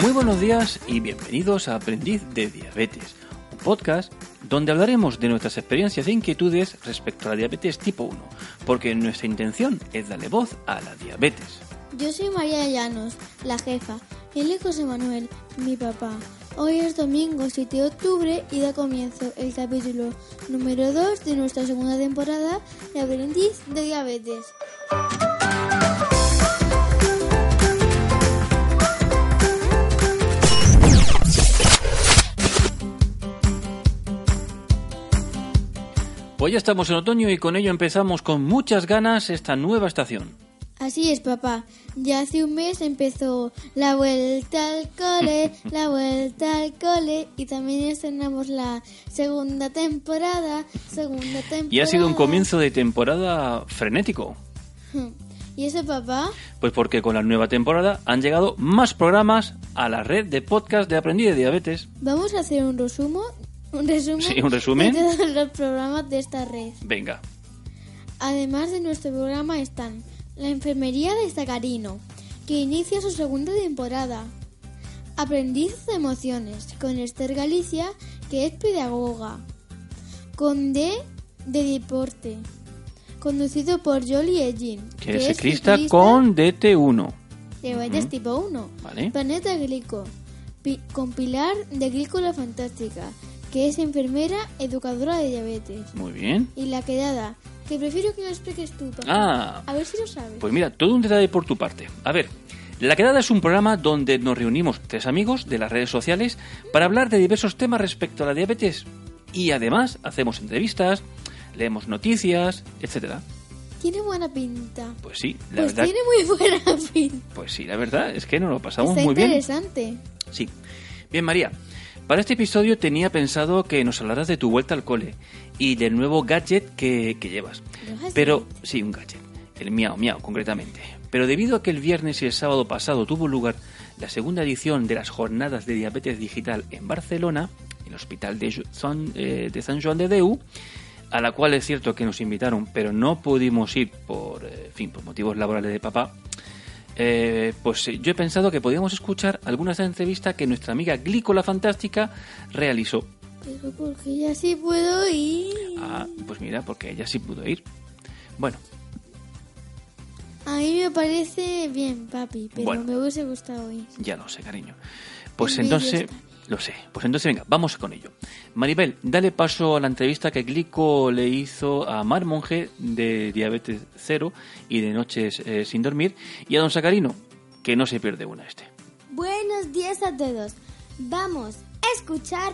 Muy buenos días y bienvenidos a Aprendiz de Diabetes, un podcast donde hablaremos de nuestras experiencias e inquietudes respecto a la diabetes tipo 1, porque nuestra intención es darle voz a la diabetes. Yo soy María Llanos, la jefa, y él es José Manuel, mi papá. Hoy es domingo 7 de octubre y da comienzo el capítulo número 2 de nuestra segunda temporada de Aprendiz de Diabetes. Pues ya estamos en otoño y con ello empezamos con muchas ganas esta nueva estación. Así es, papá. Ya hace un mes empezó la vuelta al cole, la vuelta al cole y también estrenamos la segunda temporada, segunda temporada. Y ha sido un comienzo de temporada frenético. ¿Y eso, papá? Pues porque con la nueva temporada han llegado más programas a la red de podcast de Aprendiz de Diabetes. Vamos a hacer un resumen, un resumen, Sí, un resumen. de todos los programas de esta red. Venga, Además de nuestro programa están La Enfermería de Zacarino, que inicia su segunda temporada. Aprendiz de Emociones, con Esther Galicia, que es pedagoga. Con D de Deporte, conducido por Jolie Egin, que es ciclista con DT1. diabetes Ujú. tipo 1. Vale. Planeta Glico, pi- con Pilar de Glícola Fantástica, que es enfermera educadora de diabetes. Muy bien. Y la quedada, que prefiero que lo expliques tú, papá. Ah, A ver si lo sabes. Pues mira, todo un detalle por tu parte. A ver, La Quedada es un programa donde nos reunimos tres amigos de las redes sociales para hablar de diversos temas respecto a la diabetes. Y además hacemos entrevistas, leemos noticias, etcétera. Tiene buena pinta. Pues sí, la Pues verdad. tiene muy buena pinta. Pues sí, la verdad es que nos lo pasamos Está muy bien. interesante. Sí. Bien, María. Para este episodio tenía pensado que nos hablaras de tu vuelta al cole y del nuevo gadget que, que llevas. Pero, sí, un gadget. El miau miau, concretamente. Pero debido a que el viernes y el sábado pasado tuvo lugar la segunda edición de las jornadas de diabetes digital en Barcelona, en el hospital de, San, eh, de San Joan de Deu, a la cual es cierto que nos invitaron, pero no pudimos ir por, eh, en fin, por motivos laborales de papá, eh, pues eh, yo he pensado que podíamos escuchar algunas de las entrevistas que nuestra amiga Glícola Fantástica realizó. Pero porque ya sí puedo ir. Ah, pues mira, porque ella sí pudo ir. Bueno, A mí me parece bien, papi, pero Bueno. me hubiese gustado ir. ya lo sé, cariño. Pues En entonces, lo sé. Pues entonces, venga, vamos con ello. Maribel, dale paso a la entrevista que Glico le hizo a Mar Monge de Diabetes Cero y de Noches eh, Sin Dormir y a Don Sacarino, que no se pierde una este. Buenos días a todos. Vamos a escuchar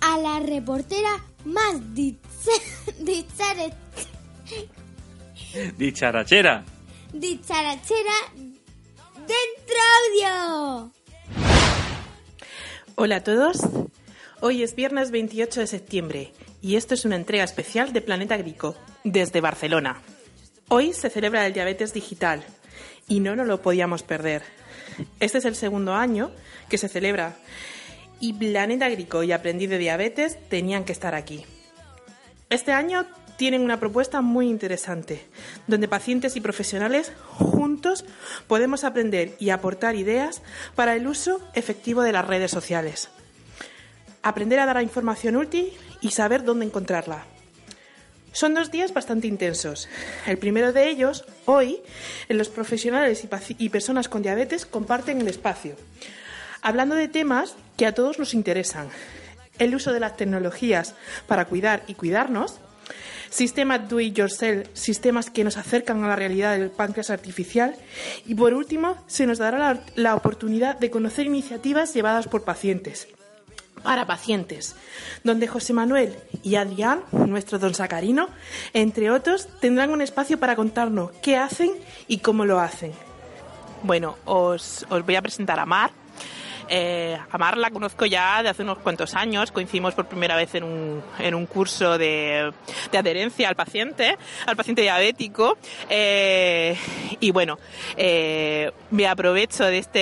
a la reportera más dicha- dichare- ¡Dicharachera! dicharachera dentro audio. Hola a todos. Hoy es viernes 28 de septiembre y esto es una entrega especial de Planeta Grico desde Barcelona. Hoy se celebra el diabetes digital y no nos lo podíamos perder. Este es el segundo año que se celebra y Planeta Grico y Aprendiz de Diabetes tenían que estar aquí. Este año tienen una propuesta muy interesante, donde pacientes y profesionales juntos podemos aprender y aportar ideas para el uso efectivo de las redes sociales. Aprender a dar información útil y saber dónde encontrarla. Son dos días bastante intensos. El primero de ellos, hoy, en los profesionales y, y personas con diabetes comparten el espacio, hablando de temas que a todos nos interesan. El uso de las tecnologías para cuidar y cuidarnos, sistemas do it yourself, sistemas que nos acercan a la realidad del páncreas artificial y por último se nos dará la, oportunidad de conocer iniciativas llevadas por pacientes para pacientes, donde José Manuel y Adrián, nuestro don Sacarino, entre otros, tendrán un espacio para contarnos qué hacen y cómo lo hacen. Bueno, os voy a presentar a Mar. Eh, a Mar la conozco ya de hace unos cuantos años, coincidimos por primera vez en un, en un curso de, de adherencia al paciente, al paciente diabético. Eh, y bueno, eh, me aprovecho de este,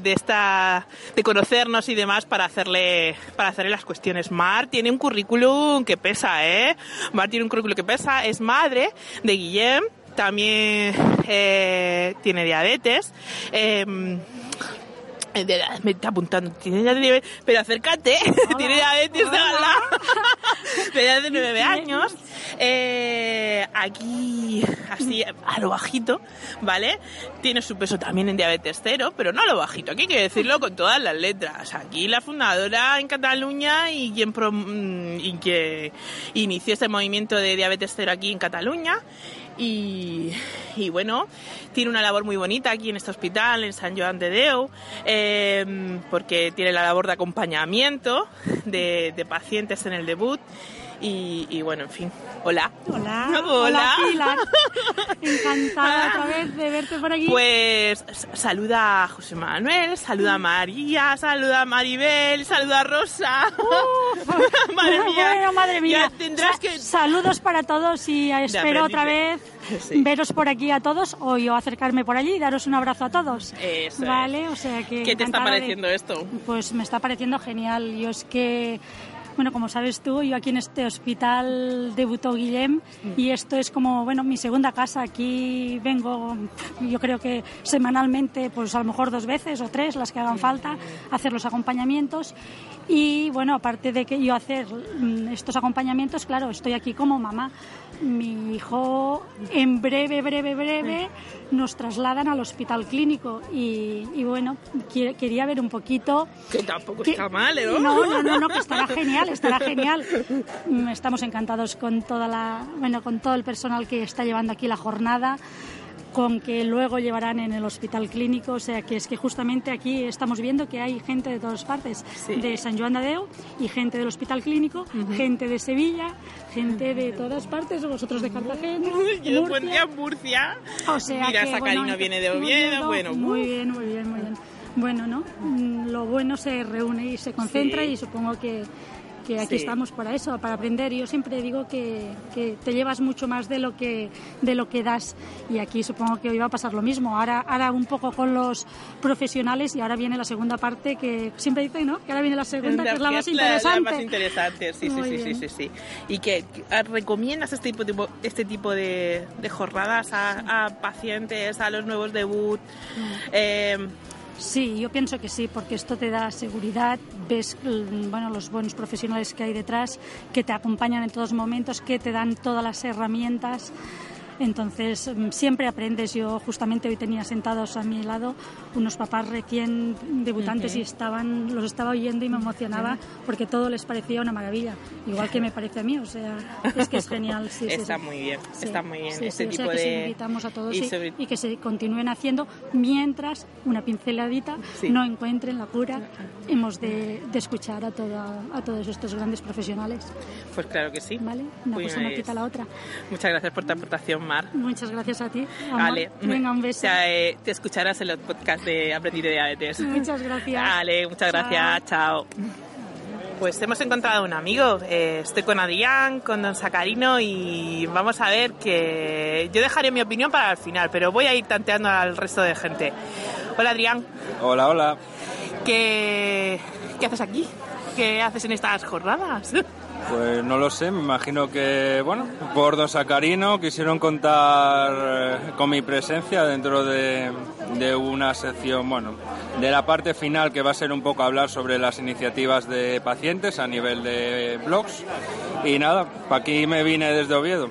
de esta, de conocernos y demás para hacerle, para hacerle las cuestiones. Mar tiene un currículum que pesa, ¿eh? Mar tiene un currículum que pesa, es madre de Guillem, también eh, tiene diabetes. De- me está apuntando, pero acércate, tiene diabetes de ala, de edad de nueve años, eh, aquí así a lo bajito, ¿vale? Tiene su peso también en diabetes cero, pero no a lo bajito, aquí hay que decirlo con todas las letras. Aquí la fundadora en Cataluña y quien, pro- mm, y que inició este movimiento de diabetes cero aquí en Cataluña. Y, bueno, tiene una labor muy bonita aquí en este hospital, en San Joan de Déu, eh, porque tiene la labor de acompañamiento de, pacientes en el debut. Y bueno, en fin, hola. Hola, Hola. Pilar. Encantada otra vez de verte por aquí. Pues saluda a José Manuel, saluda a María, saluda a Maribel, saluda a Rosa. madre mía. Bueno, madre mía. Ya tendrás Sa- que... Saludos para todos y espero otra vez Sí. veros por aquí a todos o yo acercarme por allí y daros un abrazo a todos. Eso vale, o sea que ¿Qué te está de- pareciendo esto? Pues me está pareciendo genial. Yo es que, bueno, como sabes tú, yo aquí en este hospital debutó Guillem y esto es como, bueno, mi segunda casa. Aquí vengo, yo creo que semanalmente, pues a lo mejor dos veces o tres, las que hagan falta, hacer los acompañamientos. Y bueno, aparte de que yo hacer mm, estos acompañamientos, claro, estoy aquí como mamá. Mi hijo en breve, breve, breve nos trasladan al hospital clínico y, y bueno, quería ver un poquito Que tampoco que- está mal, ¿eh? ¿no? No, no, no, no, que estará genial, estará genial. Mm, Estamos encantados con toda la, bueno, con todo el personal que está llevando aquí la jornada con que luego llevarán en el hospital clínico, o sea que es que justamente aquí estamos viendo que hay gente de todas partes, Sí. de San Joan de Déu y gente del hospital clínico, gente de Sevilla, gente de todas partes, vosotros de Cartagena, Yo Murcia. pondría Murcia. O sea Mira, que, Sacarino bueno, viene de Oviedo, bueno. Muy uf. bien, muy bien, muy bien. Bueno, ¿no? Mm, Lo bueno se reúne y se concentra Sí. y supongo que, que aquí Sí. estamos para eso, para aprender. Yo siempre digo que, que te llevas mucho más de lo que de lo que das y aquí supongo que hoy va a pasar lo mismo. Ahora, ahora un poco con los profesionales y ahora viene la segunda parte que siempre dicen, ¿no? Que ahora viene la segunda, que es la más La, interesante. más interesante, sí, sí, sí, sí, sí, sí. ¿Y que recomiendas este tipo, tipo- este tipo de, de jornadas a, a pacientes, a los nuevos debut? Mm. Eh, Sí, yo pienso que sí, porque esto te da seguridad, ves mm, bueno, los buenos profesionales que hay detrás, que te acompañan en todos momentos, que te dan todas las herramientas. Entonces, mm, siempre aprendes. Yo justamente hoy tenía sentados a mi lado unos papás recién debutantes y estaban, los estaba oyendo y me emocionaba porque todo les parecía una maravilla, igual que me parece a mí. O sea, es que es genial. Sí, está sí. muy bien, Sí, está muy bien. este sí, o sea tipo que de... invitamos a todos y sobre- y que se continúen haciendo mientras una pinceladita no encuentren la cura. Hemos de, de escuchar a, toda- a todos estos grandes profesionales. Pues claro que sí. ¿Vale? Una Pues, cosa no quita la otra. Muchas gracias por tu aportación, Mar. Muchas gracias a ti. amor. Vale. Venga, un beso. Te, eh, te escucharás en los podcasts de Aprendí de Diabetes. Muchas gracias. Vale, muchas Chao. gracias. Chao. Pues hemos encontrado un amigo. Eh, estoy con Adrián, con Don Sacarino y vamos a ver que yo dejaré mi opinión para el final, pero voy a ir tanteando al resto de gente. Hola Adrián, Hola, hola. ¿qué, qué haces aquí? ¿Qué haces en estas jornadas? Pues no lo sé, me imagino que, bueno, por Don Sacarino quisieron contar eh, con mi presencia dentro de, de una sección, bueno, de la parte final que va a ser un poco hablar sobre las iniciativas de pacientes a nivel de blogs. Y nada, para aquí me vine desde Oviedo.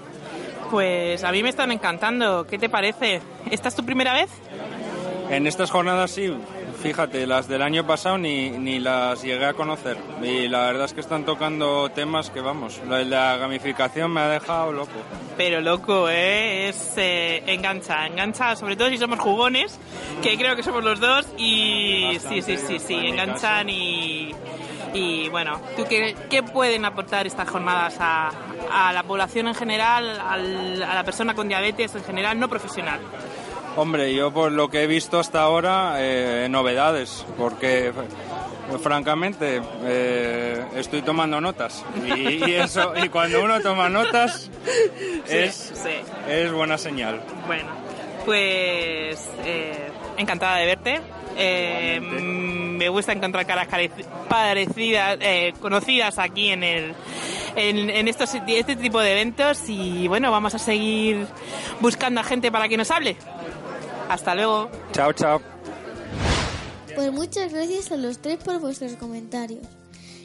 Pues a mí me están encantando. ¿Qué te parece? ¿Esta es tu primera vez? En estas jornadas sí, fíjate, las del año pasado ni, ni las llegué a conocer. Y la verdad es que están tocando temas que, vamos, la gamificación me ha dejado loco. Pero loco, ¿eh? Es eh, engancha, engancha, sobre todo si somos jugones, que creo que somos los dos, y Bastante, sí, sí, sí, sí, enganchan y, Y bueno, ¿tú qué, qué pueden aportar estas jornadas a, a la población en general, al- a la persona con diabetes en general, no profesional? Hombre, yo por lo que he visto hasta ahora, eh, novedades, porque francamente eh, estoy tomando notas y, y eso y cuando uno toma notas es, sí. es buena señal. Bueno, pues eh, encantada de verte. Me gusta encontrar caras parecidas, eh, conocidas aquí en el en, en estos este tipo de eventos y bueno, vamos a seguir buscando a gente para que nos hable. Hasta luego. Chao, chao. Pues muchas gracias a los tres por vuestros comentarios.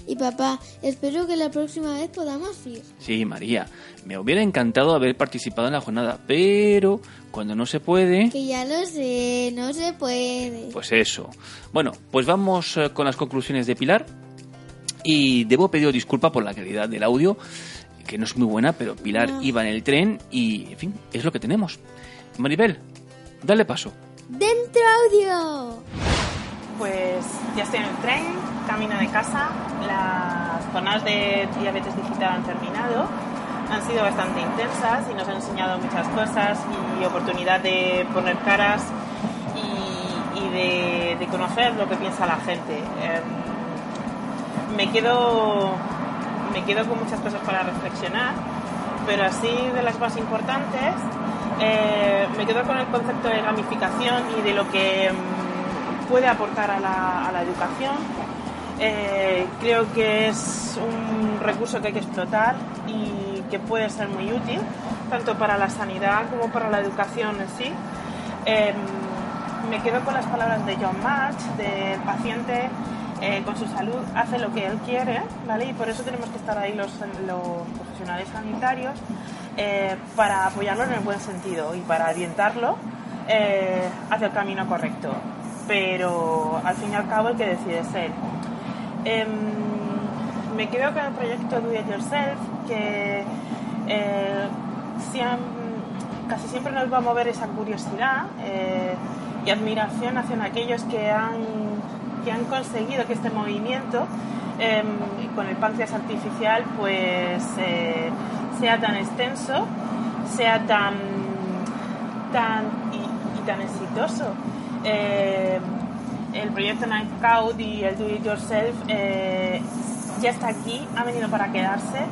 Y papá, espero que la próxima vez podamos ir. Sí, María, me hubiera encantado haber participado en la jornada, pero cuando no se puede, Que ya lo sé, no se puede. pues eso. Bueno, pues vamos eh, con las conclusiones de Pilar. Y debo pedir disculpa por la calidad del audio, que no es muy buena, pero Pilar No. iba en el tren y, en fin, es lo que tenemos. Maribel, dale paso. ¡Dentro audio! Pues ya estoy en el tren, camino de casa. Las jornadas de diabetes digital han terminado. Han sido bastante intensas y nos han enseñado muchas cosas y oportunidad de poner caras y, y de, de conocer lo que piensa la gente. Em, me quedo me quedo con muchas cosas para reflexionar, pero así de las más importantes, eh, me quedo con el concepto de gamificación y de lo que mm, puede aportar a la, educación. Eh, creo que es un recurso que hay que explotar y que puede ser muy útil, tanto para la sanidad como para la educación en sí. Em, me quedo con las palabras de John March, del paciente eh, con su salud hace lo que él quiere, ¿vale? Y por eso tenemos que estar ahí los, profesionales sanitarios eh, para apoyarlo en el buen sentido y para orientarlo eh, hacia el camino correcto. Pero al fin y al cabo el que decide es él. Em, me quedo con el proyecto Do It Yourself, que eh, casi siempre nos va a mover esa curiosidad y admiración hacia aquellos que han, que han conseguido que este movimiento em, con el páncreas artificial pues eh, sea tan extenso, sea tan, tan y, tan exitoso. Eh, el proyecto Scout y el Do It Yourself eh, ya está aquí, ha venido para quedarse.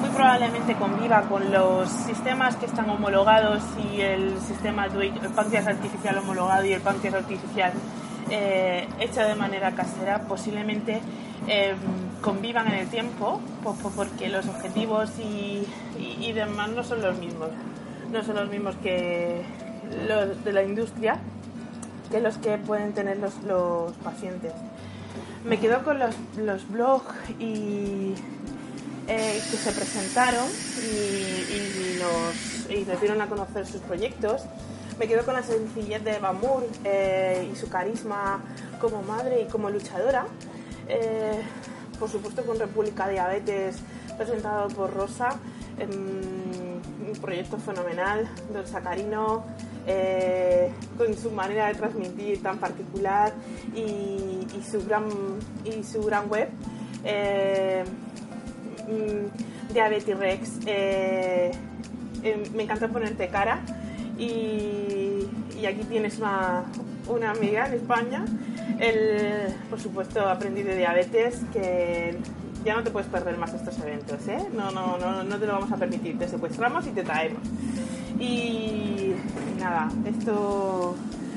Muy probablemente conviva con los sistemas que están homologados y el sistema el páncreas artificial homologado y el páncreas artificial eh, hecho de manera casera. Posiblemente eh, convivan en el tiempo po- po- porque los objetivos y, demás no son los mismos. No son los mismos que los de la industria que los que pueden tener los, los pacientes. Me quedo con los, los blogs y, eh, que se presentaron y, nos, y dieron a conocer sus proyectos. Me quedo con la sencillez de Moore eh, y su carisma como madre y como luchadora. Eh, por supuesto con República Diabetes presentado por Rosa. em, un proyecto fenomenal, Don Sacarino, eh, con su manera de transmitir tan particular y, su, gran, y su gran web. Mm, Diabetes Rex. eh, me encanta ponerte cara y, aquí tienes una, una amiga en España. El, por supuesto, aprendí de diabetes que ya no te puedes perder más estos eventos, ¿eh? No, no, no, no te lo vamos a permitir. Te secuestramos y te traemos. Y nada, esto,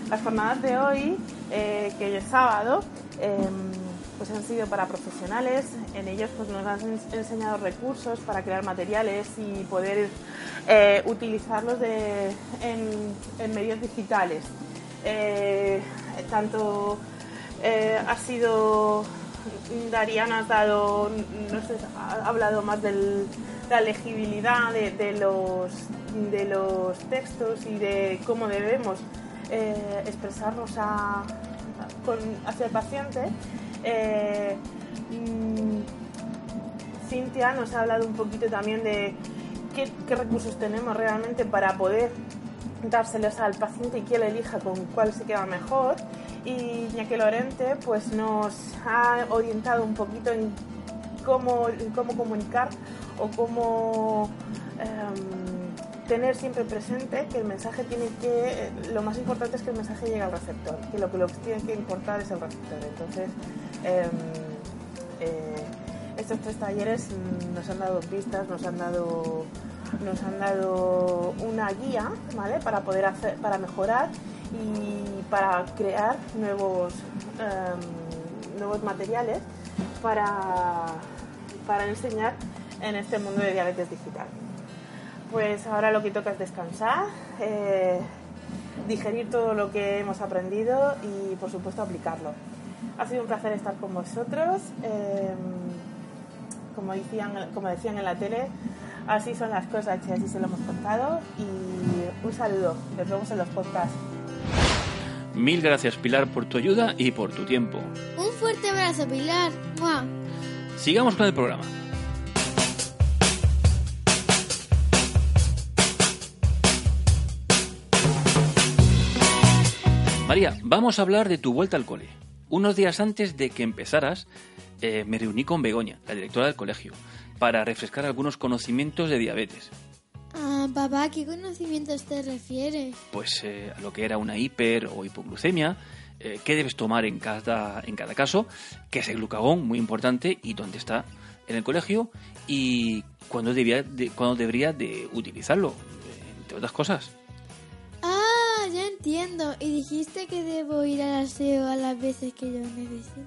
las jornadas de hoy, eh, que es sábado, em, pues han sido para profesionales. En ellos pues nos han ens- enseñado recursos para crear materiales y poder eh, utilizarlos en, medios digitales. Eh, tanto eh, ha sido Dariana ha hablado más de la legibilidad de, los, de los textos y de cómo debemos expresarnos a- con- hacia el paciente. Eh, mm, Cintia nos ha hablado un poquito también de qué, recursos tenemos realmente para poder dárselos al paciente y que él elija con cuál se queda mejor. Y Ñaque Lorente pues nos ha orientado un poquito en cómo, cómo comunicar o cómo em, tener siempre presente que el mensaje tiene que, lo más importante es que el mensaje llegue al receptor, que lo que lo tiene que importar es el receptor. Entonces, em, eh, estos tres talleres nos han dado pistas, nos han dado nos han dado una guía, ¿vale? Para poder hacer, para mejorar y para crear nuevos em, nuevos materiales para, para enseñar en este mundo de diabetes digital. Pues ahora lo que toca es descansar, eh, digerir todo lo que hemos aprendido y por supuesto aplicarlo. Ha sido un placer estar con vosotros. eh, como, decían, como decían en la tele, así son las cosas y así se lo hemos contado. Y un saludo, nos vemos en los podcasts. Mil gracias Pilar por tu ayuda y por tu tiempo. Un fuerte abrazo, Pilar. ¡Mua! Sigamos con el programa. María, vamos a hablar de tu vuelta al cole. Unos días antes de que empezaras, eh, me reuní con Begoña, la directora del colegio, para refrescar algunos conocimientos de diabetes. Ah, papá, ¿qué conocimientos te refieres? Pues eh, a lo que era una hiper o hipoglucemia, eh, qué debes tomar en cada, en cada caso, qué es el glucagón, muy importante, y dónde está en el colegio, y cuándo, debía de, cuándo debería de utilizarlo, entre otras cosas. Entiendo. Y dijiste que debo ir al aseo a las veces que yo necesite.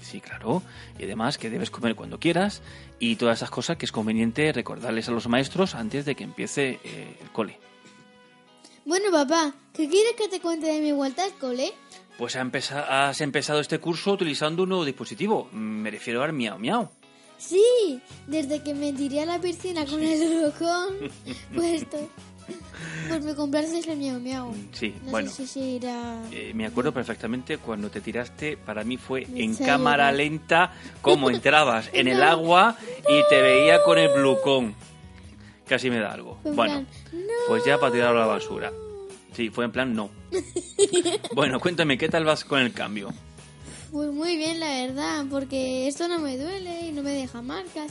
Sí, claro. Y además que debes comer cuando quieras y todas esas cosas que es conveniente recordarles a los maestros antes de que empiece eh, el cole. Bueno, papá, ¿qué quieres que te cuente de mi vuelta al cole? Pues has empezado este curso utilizando un nuevo dispositivo. Me refiero al Miau Miau. Sí, desde que me tiré a la piscina con el rocón puesto. Pues me compraste el miau miau. Sí, No bueno. sé si irá... Eh, me acuerdo perfectamente cuando te tiraste, para mí fue Me en cámara lenta, como entrabas en el agua y te veía con el blucón. Casi me da algo. Fue en Bueno, plan, "No". pues ya para tirarlo a la basura. Sí, fue en plan no. Bueno, cuéntame, ¿qué tal vas con el cambio? Pues muy bien, la verdad, porque esto no me duele y no me deja marcas.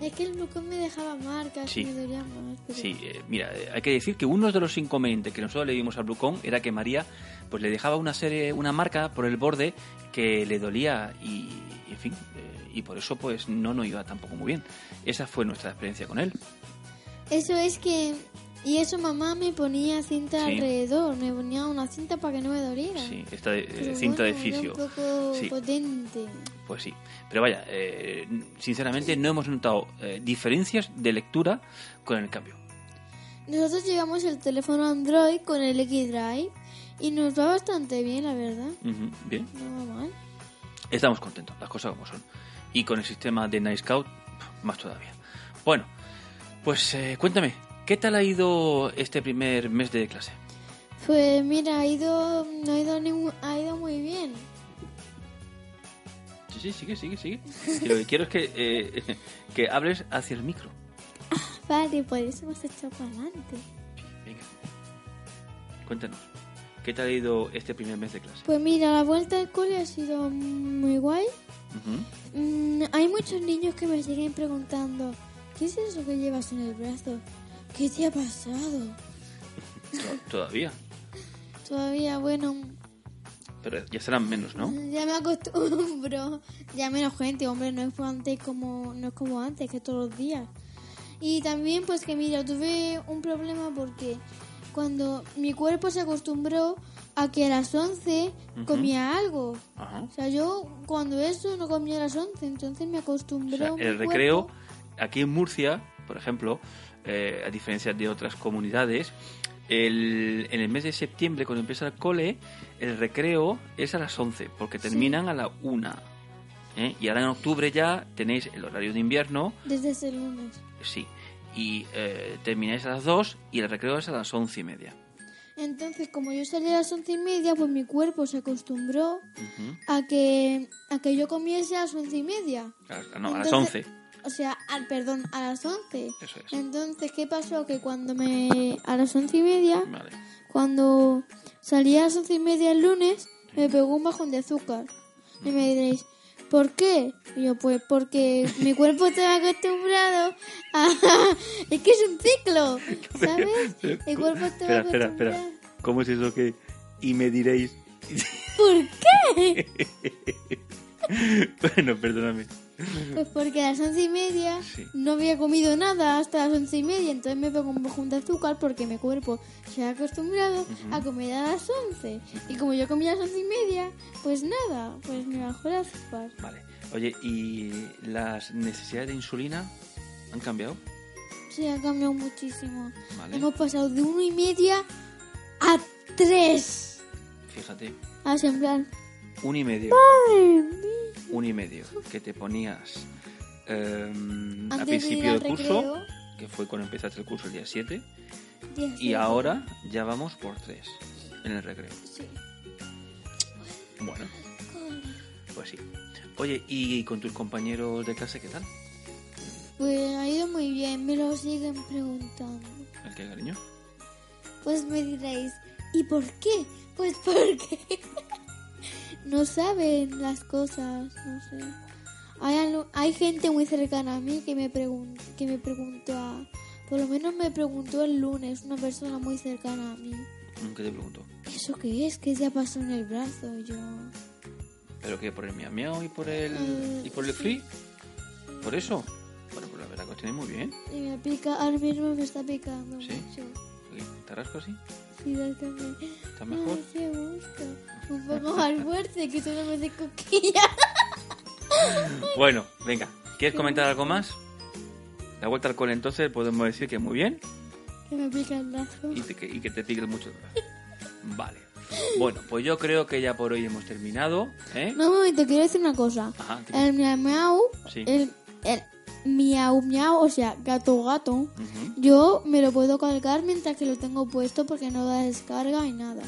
Es que el glucón me dejaba marcas Sí. me dolía más. pero- Sí, eh, mira, eh, hay que decir que uno de los inconvenientes que nosotros le dimos al Blucón era que María pues le dejaba una serie, una marca por el borde que le dolía y, en fin, eh, y por eso pues no nos iba tampoco muy bien. Esa fue nuestra experiencia con él. Eso es que... Y eso mamá me ponía cinta Sí. alrededor, me ponía una cinta para que no me doliera. Sí, esta de- eh, Pero cinta de bueno, era fisio. un poco Sí. potente. Pues sí. Pero vaya, eh, sinceramente no hemos notado eh, diferencias de lectura con el cambio. Nosotros llevamos el teléfono Android con el X-Drive y nos va bastante bien, la verdad. Bien. No va mal. Estamos contentos, las cosas como son. Y con el sistema de Night Scout, más todavía. Bueno, pues eh, cuéntame, ¿qué tal ha ido este primer mes de clase? Pues mira, ha ido, no ha ido, ningún- ha ido muy bien. Sí, sí, sigue, sigue, sigue. Y lo que quiero es que, eh, que hables hacia el micro. Vale, por eso hemos hecho para adelante. Venga. Cuéntanos, ¿qué tal ha ido este primer mes de clase? Pues mira, la vuelta al cole ha sido muy guay. Mm, hay muchos niños que me siguen preguntando, ¿qué es eso que llevas en el brazo? ¿Qué te ha pasado? To- Todavía, Todavía, bueno, pero ya serán menos, ¿no? ya me acostumbro. Ya menos gente, hombre, no es como antes como, no es como antes, que todos los días. Y también, pues que mira, tuve un problema porque cuando mi cuerpo se acostumbró a que a las 11 Ujú. comía algo. Ajá. O sea, yo cuando eso no comía a las 11, entonces me O acostumbró. sea, el recreo, aquí en Murcia, por ejemplo, eh, a diferencia de otras comunidades, el- en el mes de septiembre, cuando empieza el cole, el recreo es a las 11, porque terminan a la 1. ¿eh? Y ahora en octubre ya tenéis el horario de invierno, Desde ese lunes. sí, y eh, termináis a las 2 y el recreo es a las 11 y media. Entonces, como yo salía a las once y media, pues mi cuerpo se acostumbró a que, a que yo comiese a las once y media. A- no, a las Entonces- 11. O sea, al, perdón, a las once. Eso es. Entonces, ¿qué pasó? Que cuando me... A las once y media, Vale. cuando salía a las once y media el lunes, me pegó un bajón de azúcar. Y me diréis, ¿por qué? Y yo, pues porque mi cuerpo está acostumbrado a... es que es un ciclo, ¿sabes? Mi cuerpo está Espera, espera, espera. ¿Cómo es eso que.? Y me diréis. ¿Por qué? bueno, perdóname. Pues porque a las once y media Sí. no había comido nada hasta las once y media, entonces me pegó un bajón de azúcar porque mi cuerpo se ha acostumbrado a comer a las once. Y como yo comía a las once y media, pues nada, pues me bajó el azúcar. Vale. Oye, ¿y las necesidades de insulina han cambiado? Sí, ha cambiado muchísimo. Vale. Hemos pasado de uno y media a tres. Fíjate, en plan, un y medio. ¡ay, mi- Un y medio que te ponías em, a principio del curso, recreo. que fue cuando empezaste el curso el día 7, diez, y ahora ya vamos por 3 en el recreo. Sí. Bueno, pues sí. Oye, ¿y con tus compañeros de clase qué tal? Pues ha ido muy bien, me lo siguen preguntando. ¿El qué, cariño? Pues me diréis, ¿y por qué? Pues porque no saben las cosas, no sé. Hay, hay gente muy cercana a mí que me, pregun que me preguntó, a- por lo menos me preguntó el lunes, una persona muy cercana a mí. ¿Qué te pregunto? ¿Eso qué es? ¿Qué ya pasó en el brazo? Yo, ¿Pero qué? ¿Por el miau miau y por el, Eh, y por el free? ¿Por eso? Bueno, pues la verdad que os tenéis muy bien. y me pica, ahora mismo me está picando ¿Sí? mucho. ¿Te rasco así? Sí, también. ¿Está mejor? Ay, qué gusto. Un poco más fuerte, que solo me hace coquilla. Bueno, venga. ¿Quieres comentar algo más? La vuelta al cole entonces podemos decir que muy bien Que me pica el brazo. y, te- que, y que te pique mucho el brazo. Vale. Bueno, pues yo creo que ya por hoy hemos terminado. ¿eh? No, un momento, quiero decir una cosa. Ajá. El miau miau, Sí. el, el miau miau, o sea, gato gato, yo me lo puedo cargar mientras que lo tengo puesto porque no da descarga y nada.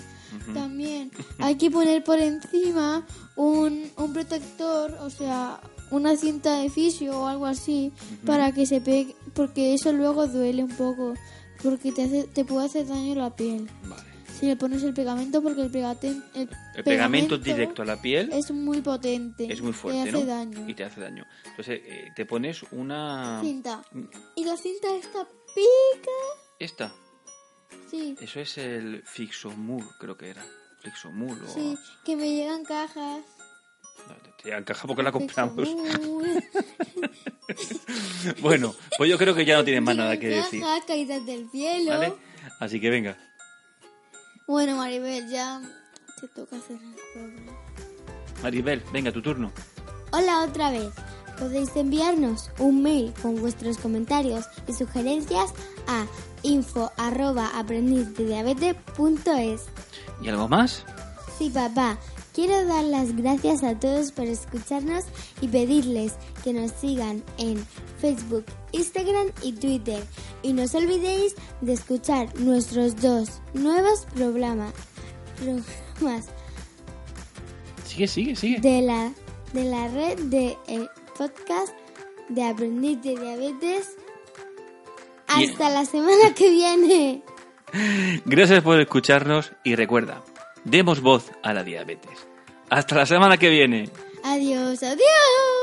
También hay que poner por encima un, un protector, o sea, una cinta de fisio o algo así, para que se pegue, porque eso luego duele un poco, porque te, hace, te puede hacer daño la piel. Vale. Si le pones el pegamento, porque el, pegate- el, El pegamento directo a la piel es muy potente. es muy fuerte, Te hace ¿no? daño. Y te hace daño. Entonces eh, te pones una... Cinta. Y la cinta esta pica. Esta. Sí, Eso es el Fixomur, creo que era. Fixomur o... sí, que me llegan cajas. No, te encaja porque la compramos. Bueno, pues yo creo que ya no tienes más Llegan nada que decir. Cajas caídas del cielo. ¿Vale? Así que venga. Bueno, Maribel, ya te toca hacer el programa. Maribel, venga, tu turno. Hola otra vez. Podéis enviarnos un mail con vuestros comentarios y sugerencias a info@aprendizdediabetes.es. ¿Y algo más? Sí, papá. Quiero dar las gracias a todos por escucharnos y pedirles que nos sigan en Facebook, Instagram y Twitter. Y no os olvidéis de escuchar nuestros dos nuevos programas, programas Sigue, sigue, sigue. de la, de la red de eh, podcast de Aprendiz de Diabetes. Hasta la semana que viene. Gracias por escucharnos y recuerda, demos voz a la diabetes. Hasta la semana que viene. Adiós, adiós.